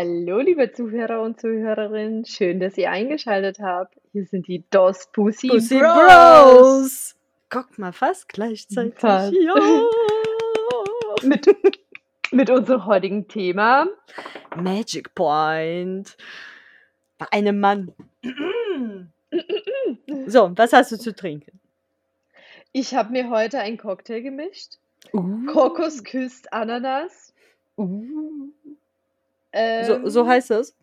Hallo, liebe Zuhörer und Zuhörerinnen. Schön, dass ihr eingeschaltet habt. Hier sind die DOS Pussy, Pussy Bros. Bros. Guck mal, fast gleichzeitig. Fast. Ja. Mit, mit unserem heutigen Thema. Magic Point. Bei einem Mann. So, was hast du zu trinken? Ich habe mir heute einen Cocktail gemischt. Uh. Kokos küsst Ananas. Uh. Ähm, So, so heißt das?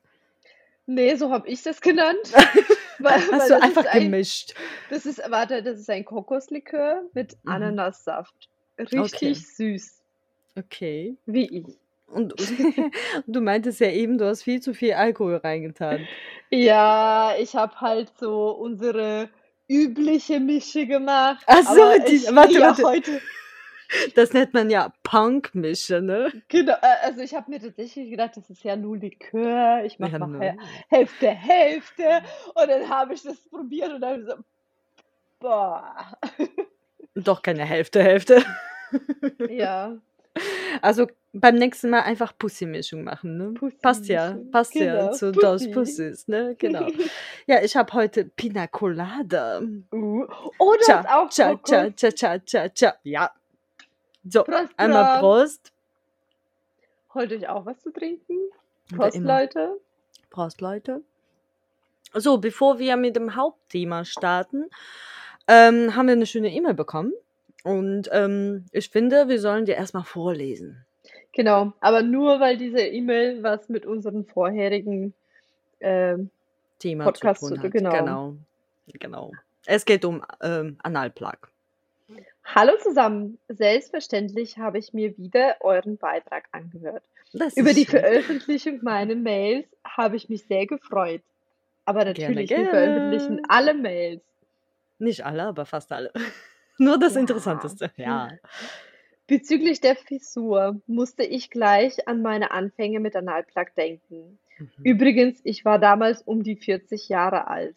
Nee, so habe ich das genannt. Weil- weil Hast das du einfach ein- gemischt. Das ist, warte, das ist ein Kokoslikör mit Mhm. Ananassaft. Richtig Okay. süß. Okay. Wie ich. Und du meintest ja eben, du hast viel zu viel Alkohol reingetan. Ja, ich habe halt so unsere übliche Mische gemacht. Ach so, die- ich warte, ja warte. heute. Das nennt man ja Punk-Mische, ne? Genau, äh, also ich habe mir tatsächlich gedacht, das ist ja nur Likör. Ich mache Ja, mal ne. Hälfte, Hälfte. Und dann habe ich das probiert und dann so, boah. Doch keine Hälfte, Hälfte. Ja, Also beim nächsten Mal einfach Pussy-Mischung machen, ne? Passt ja, passt ja Genau, zu Dos Pussy. Pussys, ne? Genau. Ja, ich habe heute Pina Colada. uh. Oh, Cha, hast auch cha, cha, cha, cha, cha, cha. Ja. So, Prost, einmal Prost. Holt euch auch was zu trinken? Prost. Leute. Prost, Leute. So, bevor wir mit dem Hauptthema starten, ähm, haben wir eine schöne E-Mail bekommen. Und ähm, ich finde, wir sollen dir erstmal vorlesen. Genau, aber nur weil diese E-Mail was mit unseren vorherigen ähm, Thema Podcast zu tun hat. genau. genau. Genau. Es geht um ähm, Analplug. Hallo zusammen. Selbstverständlich habe ich mir wieder euren Beitrag angehört. Über die schön. Veröffentlichung meiner Mails habe ich mich sehr gefreut. Aber Gerne, natürlich, wir gerne. veröffentlichen alle Mails. Nicht alle, aber fast alle. Nur das Ja. Interessanteste. Ja. Bezüglich der Fissur musste ich gleich an meine Anfänge mit Analplug denken. Mhm. Übrigens, ich war damals um die 40 Jahre alt.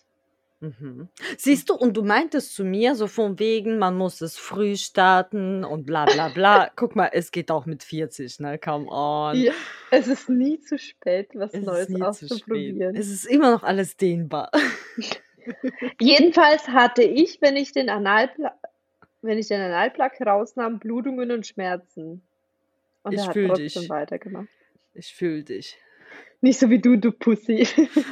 Mhm. Siehst du, und du meintest zu mir so von wegen, man muss es früh starten und bla bla bla. Guck mal, es geht auch mit 40, ne? Come on. Ja, es ist nie zu spät, was es Neues auszuprobieren. Es ist immer noch alles dehnbar. Jedenfalls hatte ich, wenn ich den Analpla wenn ich den Analplug rausnahm, Blutungen und Schmerzen. Und Ich er hat fühl trotzdem dich. weitergemacht. Ich fühle dich. Nicht so wie du, du Pussy.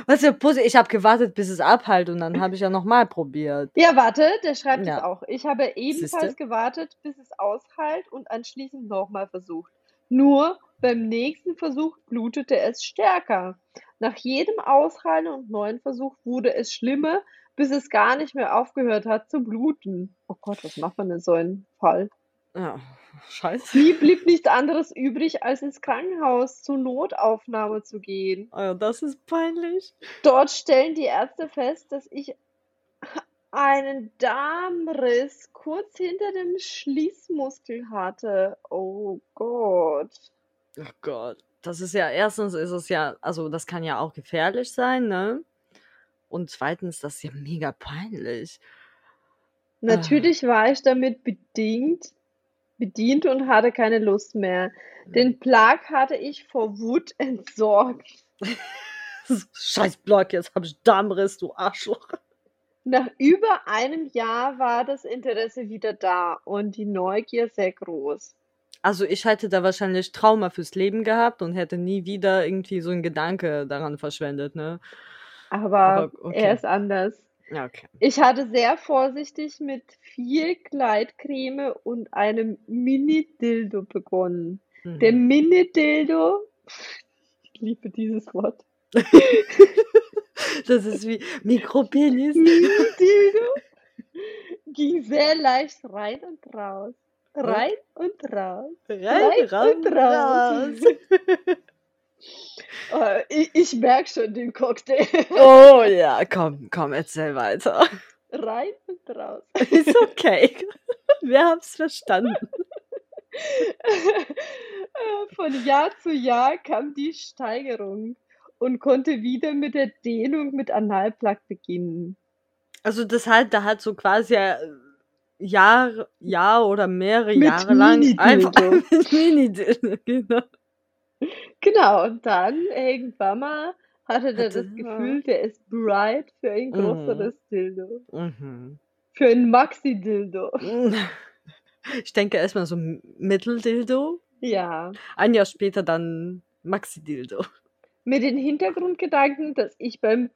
Was für Pussy, ich habe gewartet, bis es abheilt und dann habe ich ja nochmal probiert. Ja, warte, der schreibt es Ja. auch. Ich habe ebenfalls Siehste? gewartet, bis es ausheilt und anschließend nochmal versucht. Nur beim nächsten Versuch blutete es stärker. Nach jedem Ausheilen und neuen Versuch wurde es schlimmer, bis es gar nicht mehr aufgehört hat zu bluten. Oh Gott, was macht man in so einem Fall? Ja, scheiße. Mir blieb nichts anderes übrig, als ins Krankenhaus zur Notaufnahme zu gehen. Oh, das ist peinlich. Dort stellen die Ärzte fest, dass ich einen Darmriss kurz hinter dem Schließmuskel hatte. Oh Gott. Oh Gott. Das ist ja, erstens ist es ja, also das kann ja auch gefährlich sein, ne? Und zweitens, das ist ja mega peinlich. Natürlich war ich damit bedingt, bedient und hatte keine Lust mehr. Den Plag hatte ich vor Wut entsorgt. Scheiß Block, jetzt habe ich Darmriss, du Arschloch. Nach über einem Jahr war das Interesse wieder da und die Neugier sehr groß. Also ich hätte da wahrscheinlich Trauma fürs Leben gehabt und hätte nie wieder irgendwie so einen Gedanke daran verschwendet, ne? Aber, Aber okay. er ist anders. Okay. Ich hatte sehr vorsichtig mit viel Gleitcreme und einem Mini-Dildo begonnen. Mhm. Der Mini-Dildo, ich liebe dieses Wort, Das ist wie Mikropenis. Mini-Dildo ging sehr leicht rein und raus. Rein und raus. Rein, Rein raus, und raus. raus. Äh, ich ich merke schon den Cocktail. Oh ja, komm, komm, erzähl weiter. Rein und raus. Ist okay. Wir haben's verstanden. Äh, Von Jahr zu Jahr kam die Steigerung und konnte wieder mit der Dehnung mit Analplug beginnen. Also das halt, da hat so quasi äh, Jahr, Jahr oder mehrere Mit Jahre lang einfach mit Mini-Dildo, genau. Genau, und dann irgendwann mal hatte der Hatte, das. Gefühl, der ist bereit für ein Mhm. größeres Dildo. Mhm. Für ein Maxi-Dildo. Ich denke erstmal so M- Mitteldildo. Ja. Ein Jahr später dann Maxi-Dildo. Mit den Hintergrundgedanken, dass ich beim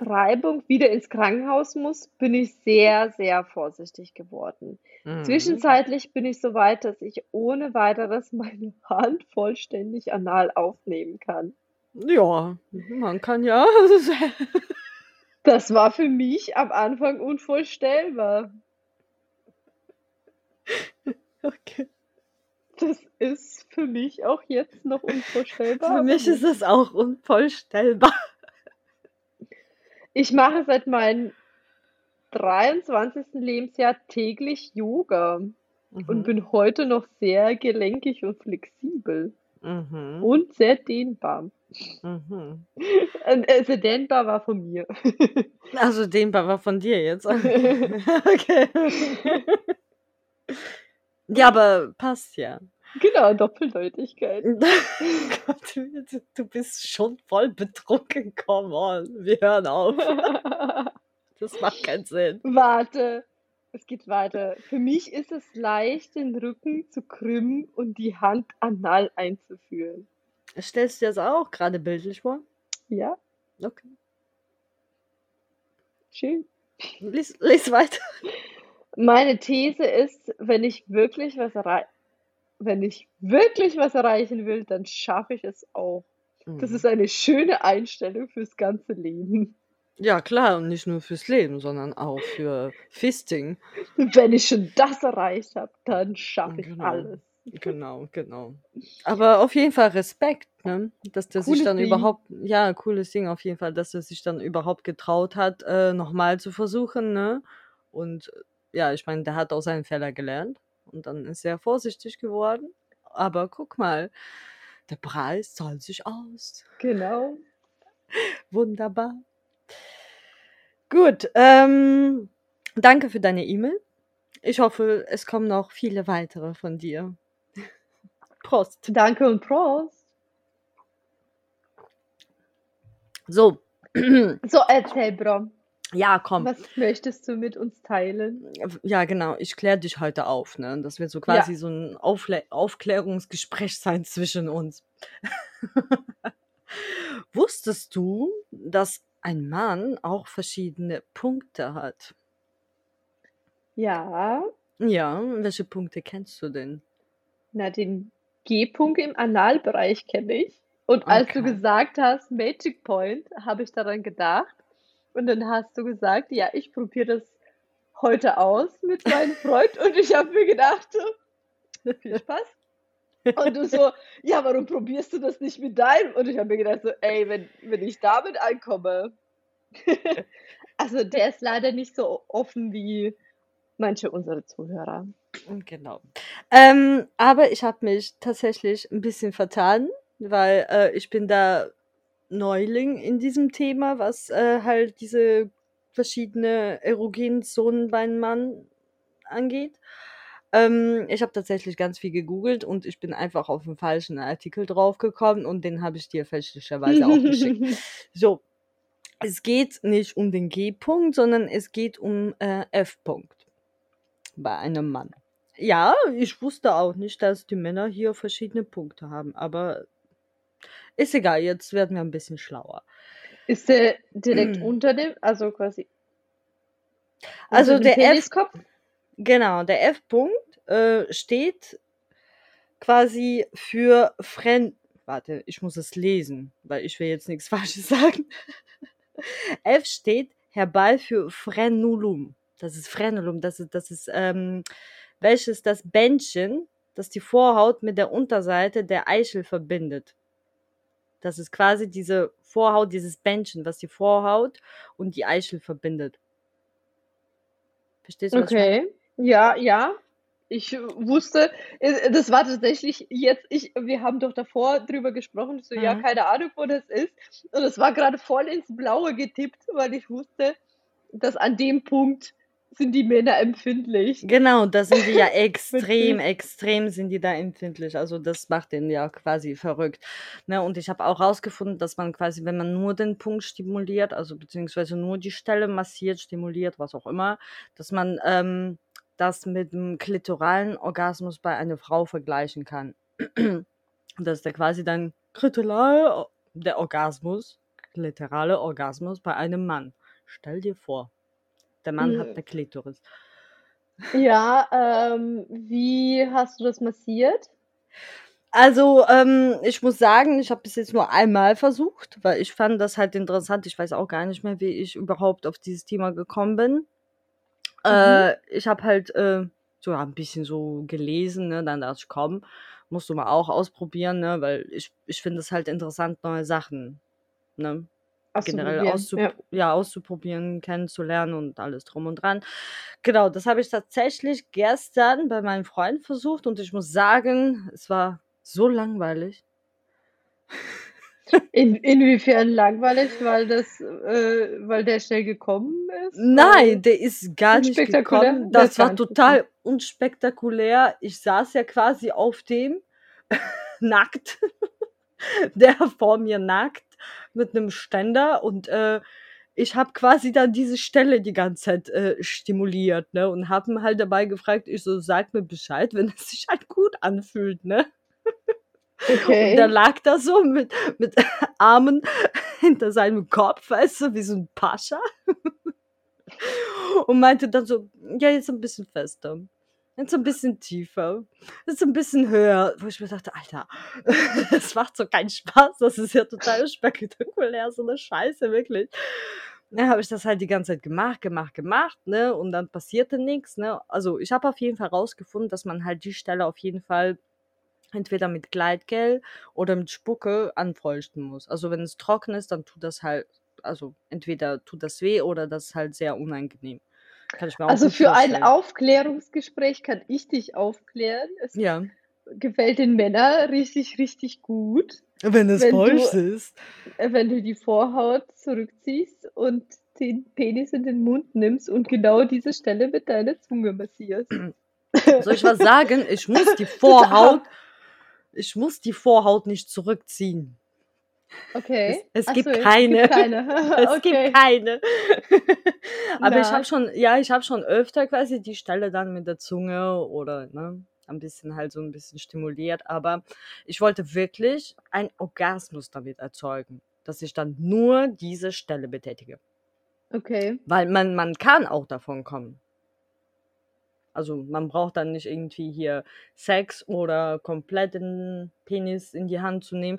Übertreibung wieder ins Krankenhaus muss, bin ich sehr, sehr vorsichtig geworden. Mhm. Zwischenzeitlich bin ich so weit, dass ich ohne weiteres meine Hand vollständig anal aufnehmen kann. Ja, man kann ja. Das war für mich am Anfang unvorstellbar. Okay. Das ist für mich auch jetzt noch unvorstellbar. Für mich ist das auch unvorstellbar. Ich mache seit meinem 23. Lebensjahr täglich Yoga und Mhm. bin heute noch sehr gelenkig und flexibel Mhm. und sehr dehnbar. Mhm. Also dehnbar war von mir. Also dehnbar war von dir jetzt. Okay. Ja, aber passt ja. Genau, Doppeldeutigkeit. Gott, du, du bist schon voll betrunken. Come on, wir hören auf. Das macht keinen Sinn. Warte, es geht weiter. Für mich ist es leicht, den Rücken zu krümmen und die Hand anal einzuführen. Stellst du dir das auch gerade bildlich vor? Ja, Okay. schön. Lies, lies weiter. Meine These ist, wenn ich wirklich was errei wenn ich wirklich was erreichen will, dann schaffe ich es auch. Das Mhm. ist eine schöne Einstellung fürs ganze Leben. Ja, klar, und nicht nur fürs Leben, sondern auch für Fisting. Wenn ich schon das erreicht habe, dann schaffe ich Genau. alles. Genau, genau. Aber auf jeden Fall Respekt, ne? Dass der sich Cooles dann Ding. überhaupt, ja, cooles Ding auf jeden Fall, dass er sich dann überhaupt getraut hat, äh, nochmal zu versuchen, ne? Und ja, ich meine, der hat aus seinen Fehlern gelernt und dann ist er vorsichtig geworden. Aber guck mal, der Preis zahlt sich aus. Genau. Wunderbar. Gut, ähm, danke für deine E-Mail. Ich hoffe, es kommen noch viele weitere von dir. Prost. Danke und Prost. So, So, erzähl, Bro. Ja, komm. Was möchtest du mit uns teilen? Ja, genau. Ich kläre dich heute auf, ne? Das wird so Ja. quasi so ein Aufle Aufklärungsgespräch sein zwischen uns. Wusstest du, dass ein Mann auch verschiedene Punkte hat? Ja, Ja, welche Punkte kennst du denn? na, den G-Punkt im Analbereich kenne ich. Und als du Okay. gesagt hast, Magic Point, habe ich daran gedacht. Und dann hast du gesagt, ja, ich probiere das heute aus mit meinem Freund. Und ich habe mir gedacht, viel Spaß. Und du so, ja, warum probierst du das nicht mit deinem? Und ich habe mir gedacht, so, ey, wenn, wenn ich damit ankomme. Also der ist leider nicht so offen wie manche unserer Zuhörer. Genau. Ähm, aber ich habe mich tatsächlich ein bisschen vertan, weil äh, ich bin da Neuling in diesem Thema, was äh, halt diese verschiedene erogenen Zonen beim Mann angeht. Ähm, ich habe tatsächlich ganz viel gegoogelt und ich bin einfach auf einen falschen Artikel draufgekommen und den habe ich dir fälschlicherweise auch geschickt. So, es geht nicht um den G-Punkt, sondern es geht um äh, F-Punkt bei einem Mann. Ja, ich wusste auch nicht, dass die Männer hier verschiedene Punkte haben, aber ist egal, jetzt werden wir ein bisschen schlauer. Ist der direkt unter dem, also quasi Also der F, Peniskopf? genau, der F-Punkt äh, steht quasi für Fren. Warte, ich muss es lesen, weil ich will jetzt nichts Falsches sagen. F steht herbei für Frenulum. Das ist Frenulum, das ist, das ist, ähm, welches das Bändchen das die Vorhaut mit der Unterseite der Eichel verbindet. Das ist quasi diese Vorhaut, dieses Bändchen, was die Vorhaut und die Eichel verbindet. Verstehst du? Okay. Ja, ja. Ich wusste, äh, das war tatsächlich jetzt, ich, wir haben doch davor drüber gesprochen, so, ja, Mhm. keine Ahnung, wo das ist. Und es war gerade voll ins Blaue getippt, weil ich wusste, dass an dem Punkt sind die Männer empfindlich. Genau, da sind die ja extrem, extrem sind die da empfindlich. Also das macht den ja quasi verrückt. Ne? Und ich habe auch rausgefunden, dass man quasi, wenn man nur den Punkt stimuliert, also beziehungsweise nur die Stelle massiert, stimuliert, was auch immer, dass man ähm, das mit dem klitoralen Orgasmus bei einer Frau vergleichen kann. dass der quasi dann klitoral, der Orgasmus, klitorale Orgasmus bei einem Mann. Stell dir vor, der Mann hat Mm, eine Klitoris. Ja, ähm, wie hast du das massiert? Also, ähm, ich muss sagen, ich habe bis jetzt nur einmal versucht, weil ich fand das halt interessant. Ich weiß auch gar nicht mehr, wie ich überhaupt auf dieses Thema gekommen bin. Mhm. Äh, ich habe halt äh, so ein bisschen so gelesen, ne? Dann dachte ich, komm, musst du mal auch ausprobieren, ne? Weil ich, ich finde es halt interessant, neue Sachen, ne? Generell Auszuprobieren, auszup ja. ja, auszuprobieren, kennenzulernen und alles drum und dran. Genau, das habe ich tatsächlich gestern bei meinem Freund versucht und ich muss sagen, es war so langweilig. In, inwiefern langweilig, weil das, äh, weil der schnell gekommen ist? Nein, der ist gar nicht gekommen. Das gar war total unspektakulär. Ich saß ja quasi auf dem, nackt, der vor mir nackt mit einem Ständer und äh, ich habe quasi dann diese Stelle die ganze Zeit äh, stimuliert, ne? Und habe ihn halt dabei gefragt, ich so, sag mir Bescheid, wenn es sich halt gut anfühlt, ne? Und der Okay. lag da so mit, mit Armen hinter seinem Kopf, weißt du, wie so ein Pascha. Und meinte dann so, ja, jetzt ein bisschen fester. Jetzt ein bisschen tiefer. Jetzt ein bisschen höher. Wo ich mir dachte, Alter, das macht so keinen Spaß. Das ist ja total spektakulär, so eine Scheiße, wirklich. Dann habe ich das halt die ganze Zeit gemacht, gemacht, gemacht, ne? Und dann passierte nichts, ne? Also ich habe auf jeden Fall rausgefunden, dass man halt die Stelle auf jeden Fall entweder mit Gleitgel oder mit Spucke anfeuchten muss. Also wenn es trocken ist, dann tut das halt, also entweder tut das weh oder das ist halt sehr unangenehm. Kann ich mir auch Also für ein. Aufklärungsgespräch kann ich dich aufklären. Es Ja. gefällt den Männern richtig, richtig gut, Wenn es wenn du, ist. wenn du die Vorhaut zurückziehst und den Penis in den Mund nimmst und genau diese Stelle mit deiner Zunge massierst. Soll ich was sagen? Ich muss die Vorhaut, ich muss die Vorhaut nicht zurückziehen. Es, Okay. es Ach gibt so, es keine. gibt keine. Es gibt Okay. keine. Aber ich habe Na, schon, ja, ich habe schon öfter quasi die Stelle dann mit der Zunge oder ne, ein bisschen halt so ein bisschen stimuliert. Aber ich wollte wirklich einen Orgasmus damit erzeugen, dass ich dann nur diese Stelle betätige. okay. Weil man, man kann auch davon kommen. Also man braucht dann nicht irgendwie hier Sex oder komplett den Penis in die Hand zu nehmen.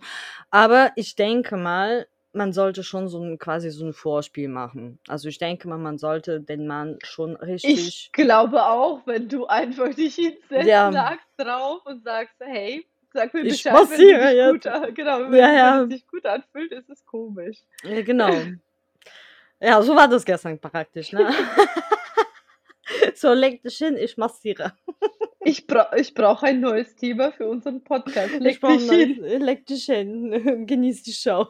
Aber ich denke mal, man sollte schon so ein quasi so ein Vorspiel machen. Also ich denke mal, man sollte den Mann schon Ich richtig, glaube auch, wenn du einfach dich hinsetzt, ja, nackt drauf und sagst, hey, sag mir ich Bescheid, wenn du massiere dich gut, genau, Ja, wenn, ja, es sich gut anfühlt, ist es komisch. ja, genau. Ja, so war das gestern praktisch, ne? So, leg dich hin, ich massiere. Ich, bra ich brauche ein neues Thema für unseren Podcast. Ich Leg brauche dich hin. neues, leg dich hin, genieß die Show.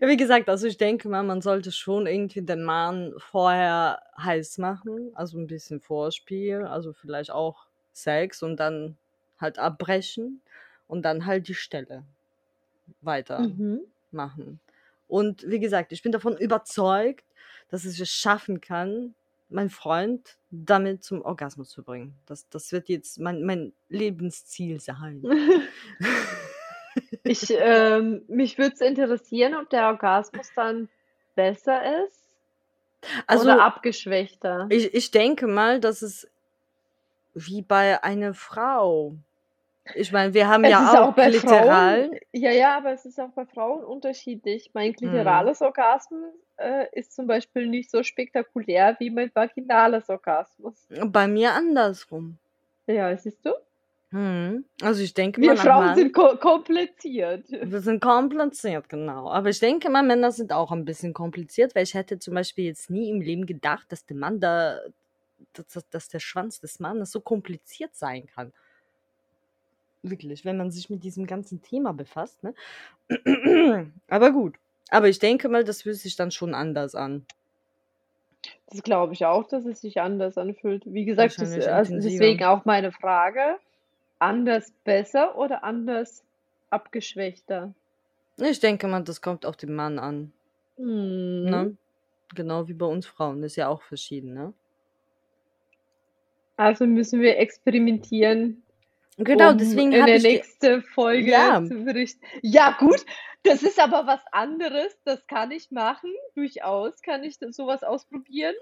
Ja, wie gesagt, also ich denke mal, man sollte schon irgendwie den Mann vorher heiß machen, also ein bisschen Vorspiel, also vielleicht auch Sex und dann halt abbrechen und dann halt die Stelle Mhm. weitermachen. Und wie gesagt, ich bin davon überzeugt, dass ich es schaffen kann, meinen Freund damit zum Orgasmus zu bringen. Das, das wird jetzt mein, mein Lebensziel sein. Ich, ähm, mich würde es interessieren, ob der Orgasmus dann besser ist oder Also abgeschwächter. ich, ich denke mal, dass es wie bei einer Frau. Ich meine, wir haben Es ja auch auch bei Frauen, Klitoral. ja, ja, aber es ist auch bei Frauen unterschiedlich. Mein Hm. klitorales Orgasmus äh, ist zum Beispiel nicht so spektakulär wie mein vaginales Orgasmus. Bei mir andersrum. Ja, siehst du? Mhm. Also, ich denke Wir mal, nach Frauen sind ko kompliziert. wir sind kompliziert, genau. Aber ich denke mal, Männer sind auch ein bisschen kompliziert, weil ich hätte zum Beispiel jetzt nie im Leben gedacht, dass der Mann da dass dass der Schwanz des Mannes so kompliziert sein kann. Wirklich, wenn man sich mit diesem ganzen Thema befasst, ne? Aber gut. Aber ich denke mal, das fühlt sich dann schon anders an. Das glaube ich auch, dass es sich anders anfühlt. Wie gesagt, das also, deswegen auch meine Frage: Anders besser oder anders abgeschwächter? Ich denke mal, das kommt auf den Mann an, Mhm. ne? Genau wie bei uns Frauen, ist ja auch verschieden, ne? Also, müssen wir experimentieren, Genau, um deswegen in habe der nächste Folge Ja. zu berichten. Ja gut, das ist aber was anderes, das kann ich machen, durchaus kann ich d so was ausprobieren,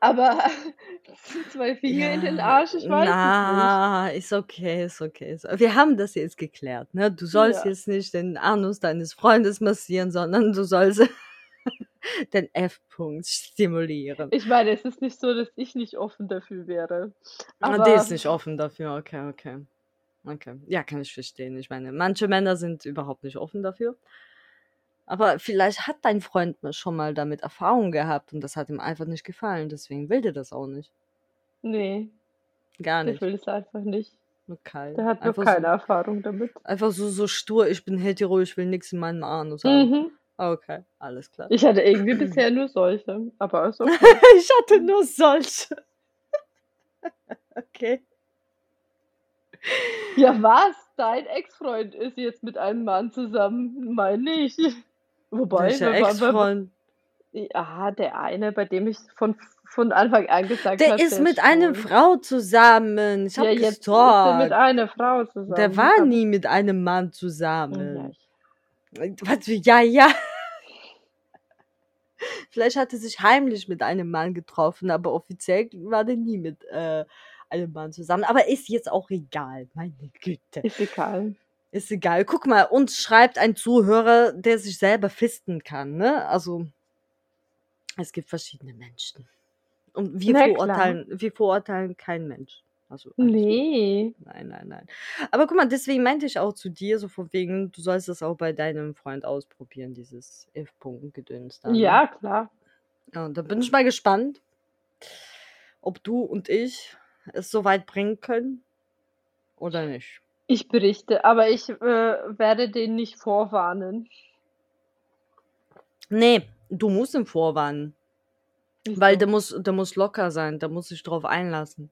aber 2 Finger in den Ja, Arsch, ich weiß es nicht. na, ist okay, ist okay. Wir haben das jetzt geklärt, ne? Du sollst Ja. jetzt nicht den Anus deines Freundes massieren, sondern du sollst den F-Punkt stimulieren. Ich meine, es ist nicht so, dass ich nicht offen dafür wäre, Ah, der ist aber nicht offen dafür. Okay, okay. Okay. Ja, kann ich verstehen. Ich meine, manche Männer sind überhaupt nicht offen dafür. Aber vielleicht hat dein Freund schon mal damit Erfahrung gehabt und das hat ihm einfach nicht gefallen. Deswegen will der das auch nicht. Ne, Gar nicht. will es einfach nicht. Okay. Der hat noch Einfach keine so Erfahrung damit. einfach so so stur: „Ich bin hetero, ich will nix in meinem Anus haben.“ Mhm. Okay, alles klar. Ich hatte irgendwie bisher nur solche, aber ist okay. Ich hatte nur solche. Okay. Ja, was? Dein Ex-Freund ist jetzt mit einem Mann zusammen? Meine ich. Wobei, Welcher Ex-Freund? Ja, der eine, bei dem ich von von Anfang an gesagt Der habe, ist der mit ist einer schwul. Frau zusammen. Ich Ja, habe jetzt ist er mit gestalkt. einer Frau Der zusammen, war aber nie mit einem Mann Ja, zusammen. ich Was für ja, ja. Vielleicht hat er sich heimlich mit einem Mann getroffen, aber offiziell war der nie mit, äh, einem Mann zusammen. Aber ist jetzt auch egal, meine Güte. Ist egal. Ist egal. Guck mal, uns schreibt ein Zuhörer, der sich selber fisten kann, ne? Also es gibt verschiedene Menschen. Und wir Na klar. verurteilen wir verurteilen keinen Mensch. Also alles gut. Ne. Nein, nein, nein. Aber guck mal, deswegen meinte ich auch zu dir so von wegen, du sollst das auch bei deinem Freund ausprobieren, dieses F-Punkt-Gedöns da, ne? Ja, klar. Ja, und da bin ich mal gespannt, ob du und ich es so weit bringen können oder nicht. Ich berichte, aber ich, äh, werde den nicht vorwarnen. Ne, du musst ihn vorwarnen. Weil Wieso? der muss der muss locker sein, der muss sich drauf einlassen.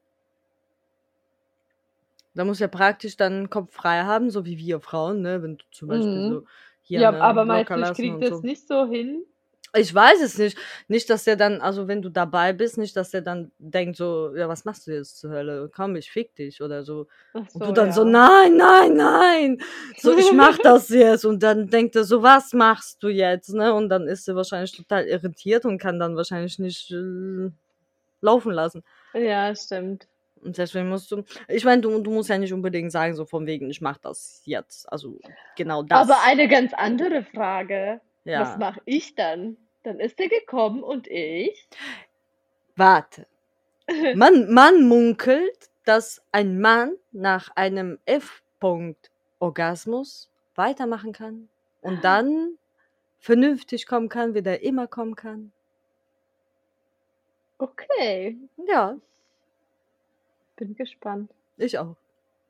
Der muss ja praktisch dann Kopf frei haben, so wie wir Frauen, ne? Wenn du zum Beispiel so Mhm. hier, Ja, ne, aber ich kriege und das so. nicht so hin? Ich weiß es nicht. Nicht, dass der dann also, wenn du dabei bist, nicht, dass der dann denkt so: „Ja, was machst du jetzt zur Hölle? Komm, ich fick dich“ oder so. Ach Und du so, dann so: ja. „Nein, nein, nein!“ So: „Ich mache das jetzt.“ Und dann denkt er so: „Was machst du jetzt“, ne? Und dann ist er wahrscheinlich total irritiert und kann dann wahrscheinlich nicht, äh, laufen lassen. Ja, stimmt. Und deswegen musst du ich meine, du du musst ja nicht unbedingt sagen, so von wegen: „Ich mache das jetzt.“ Also, genau Aber das. eine ganz andere Frage. Was Ja. mache ich dann? Dann ist er gekommen und ich? Warte. Man man munkelt, dass ein Mann nach einem F-Punkt-Orgasmus weitermachen kann und dann vernünftig kommen kann, wie der immer kommen kann. Okay. Ja. Bin gespannt. Ich auch.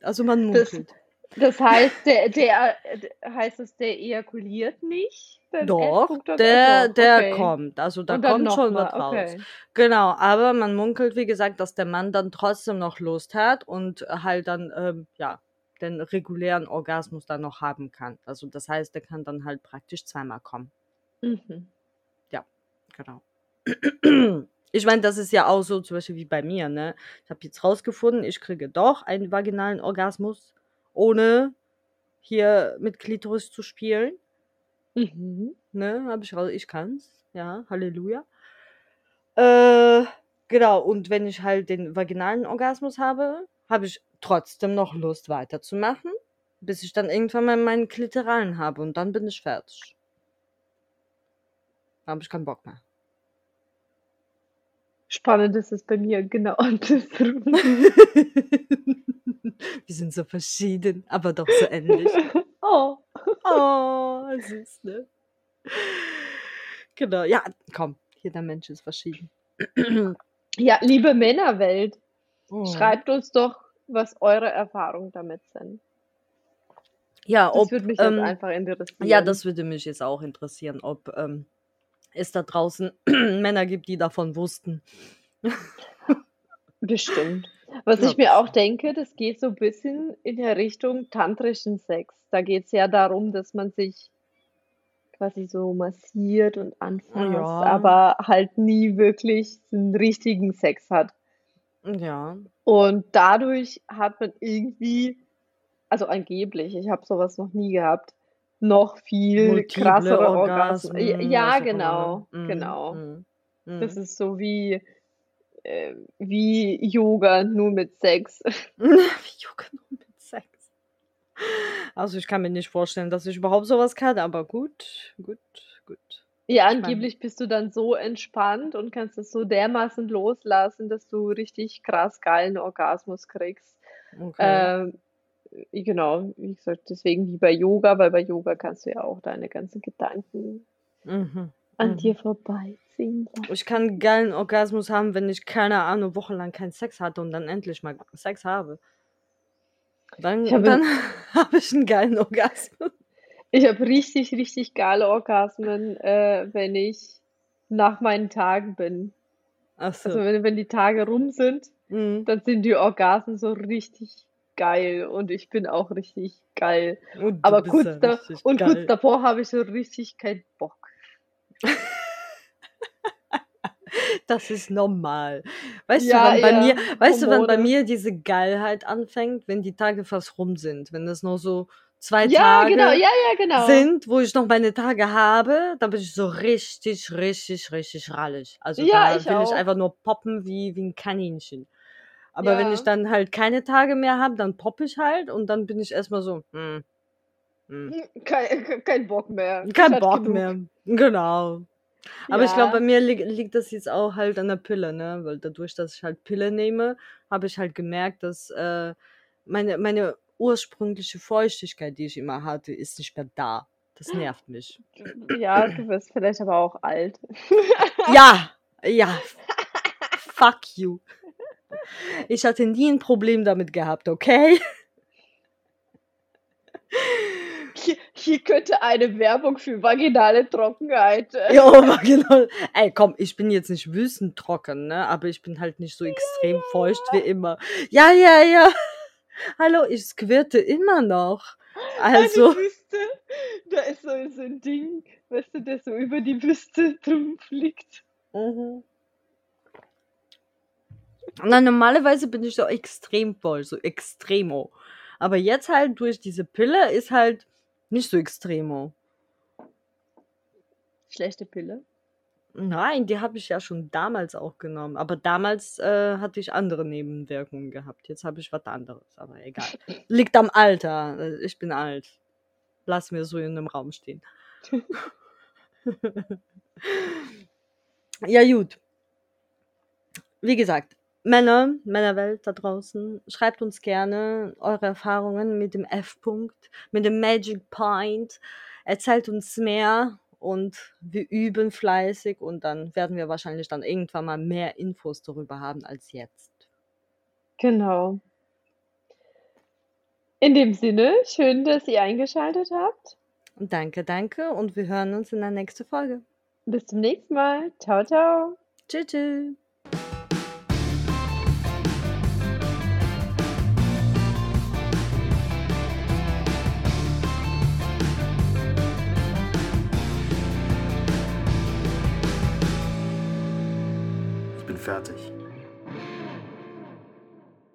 Also, man munkelt. das heißt, der der heißt es, der ejakuliert nicht Doch, der der okay. kommt. Also, da kommt schon mal, was raus. okay. Genau, aber man munkelt, wie gesagt, dass der Mann dann trotzdem noch Lust hat und halt dann, ähm, ja, den regulären Orgasmus dann noch haben kann. Also, das heißt, der kann dann halt praktisch zweimal kommen. Mhm. Ja, genau. Ich meine, das ist ja auch so zum Beispiel wie bei mir, ne? Ich habe jetzt rausgefunden, ich kriege doch einen vaginalen Orgasmus, ohne hier mit Klitoris zu spielen. Mhm. Ne, habe ich raus ich kann's. Ja, Halleluja. Äh, genau, und wenn ich halt den vaginalen Orgasmus habe, habe ich trotzdem noch Lust weiterzumachen, bis ich dann irgendwann mal meinen Klitoralen habe und dann bin ich fertig. Habe ich keinen Bock mehr. Spannend ist es bei mir genau andersrum. Wir sind so verschieden, aber doch so ähnlich. Oh. Oh, süß, ne? Genau, ja, komm, jeder Mensch ist verschieden. Ja, liebe Männerwelt, Oh. schreibt uns doch, was eure Erfahrungen damit sind. Ja, Das ob, würde mich ähm, jetzt einfach interessieren. ja, das würde mich jetzt auch interessieren, ob ähm, es da draußen Männer gibt, die davon wussten. Bestimmt. Was Ja, ich mir auch denke, das geht so ein bisschen in der Richtung tantrischen Sex. Da geht es ja darum, dass man sich quasi so massiert und anfasst, Ja. aber halt nie wirklich einen richtigen Sex hat. Ja. Und dadurch hat man irgendwie, also angeblich, ich habe sowas noch nie gehabt, noch viel Multiple krassere Orgasmen. Ja, Orgasmen, ja, auch immer, genau? Mhm, genau. mhm, Das mhm. ist so wie, äh, wie Yoga, nur mit Sex. Wie Yoga nur mit Sex. Also ich kann mir nicht vorstellen, dass ich überhaupt sowas kann, aber gut, gut, gut. Ja, angeblich bist du dann so entspannt und kannst es so dermaßen loslassen, dass du richtig krass geilen Orgasmus kriegst. okay. Ähm, genau, wie gesagt, deswegen wie bei Yoga, weil bei Yoga kannst du ja auch deine ganzen Gedanken Mhm, an mhm. dir vorbeiziehen. Ich kann geilen Orgasmus haben, wenn ich keine Ahnung wochenlang keinen Sex hatte und dann endlich mal Sex habe. Dann, habe dann habe ich einen geilen Orgasmus. ich habe richtig, richtig geile Orgasmen, äh, wenn ich nach meinen Tagen bin. Ach Also so. wenn, wenn die Tage rum sind, Mhm. dann sind die Orgasmen so richtig geil und ich bin auch richtig geil. Aber kurz da, und kurz geil. davor habe ich so richtig keinen Bock. Das ist normal. Weißt du, Ja, wann bei mir, weißt du, wann bei mir diese Geilheit anfängt, wenn die Tage fast rum sind, wenn das nur so zwei Ja, genau, Tage ja, ja, genau. sind, wo ich noch meine Tage habe, dann bin ich so richtig, richtig, richtig rallig. Also Ja, da ich will ich auch. einfach nur poppen wie, wie ein Kaninchen. Aber wenn ich dann halt keine Tage mehr habe, dann poppe ich halt und dann bin ich erstmal so, hm, hm, Hm, Kein, kein Bock mehr. Kein Bock genug. mehr. Genau. Aber ich glaube, bei Ja, mir li liegt das jetzt auch halt an der Pille, ne? Weil dadurch, dass ich halt Pille nehme, habe ich halt gemerkt, dass äh, meine, meine ursprüngliche Feuchtigkeit, die ich immer hatte, ist nicht mehr da. Das nervt mich. ja, du wirst vielleicht aber auch alt. Ja, ja, fuck you. Ich hatte nie ein Problem damit gehabt, okay? Hier, könnte eine Werbung für vaginale Trockenheit. äh, Ja, aber genau. Ey, komm, ich bin jetzt nicht wüstentrocken, ne? Aber ich bin halt nicht so extrem feucht wie immer. Ja, ja, ja. Hallo, ich squirte immer noch. Also, Eine Wüste, da ist so, so ein Ding, weißt du, der so über die Wüste drum fliegt. mhm. Na, normalerweise bin ich so extrem voll, so extremo. Aber jetzt halt durch diese Pille ist halt nicht so extremo. Schlechte Pille. Nein, die habe ich ja schon damals auch genommen. Aber damals äh, hatte ich andere Nebenwirkungen gehabt. Jetzt habe ich was anderes, aber egal. Liegt am Alter. Äh, Ich bin alt. Lass mir so in einem Raum stehen. ja, gut. Wie gesagt, Männer, Männerwelt da draußen, schreibt uns gerne eure Erfahrungen mit dem F-Punkt, mit dem Magic Point. Erzählt uns mehr und wir üben fleißig und dann werden wir wahrscheinlich dann irgendwann mal mehr Infos darüber haben als jetzt. Genau. In dem Sinne, schön, dass ihr eingeschaltet habt. Danke, danke und wir hören uns in der nächsten Folge. Bis zum nächsten Mal. Ciao, ciao. Tschüss. tschüss. Fertig.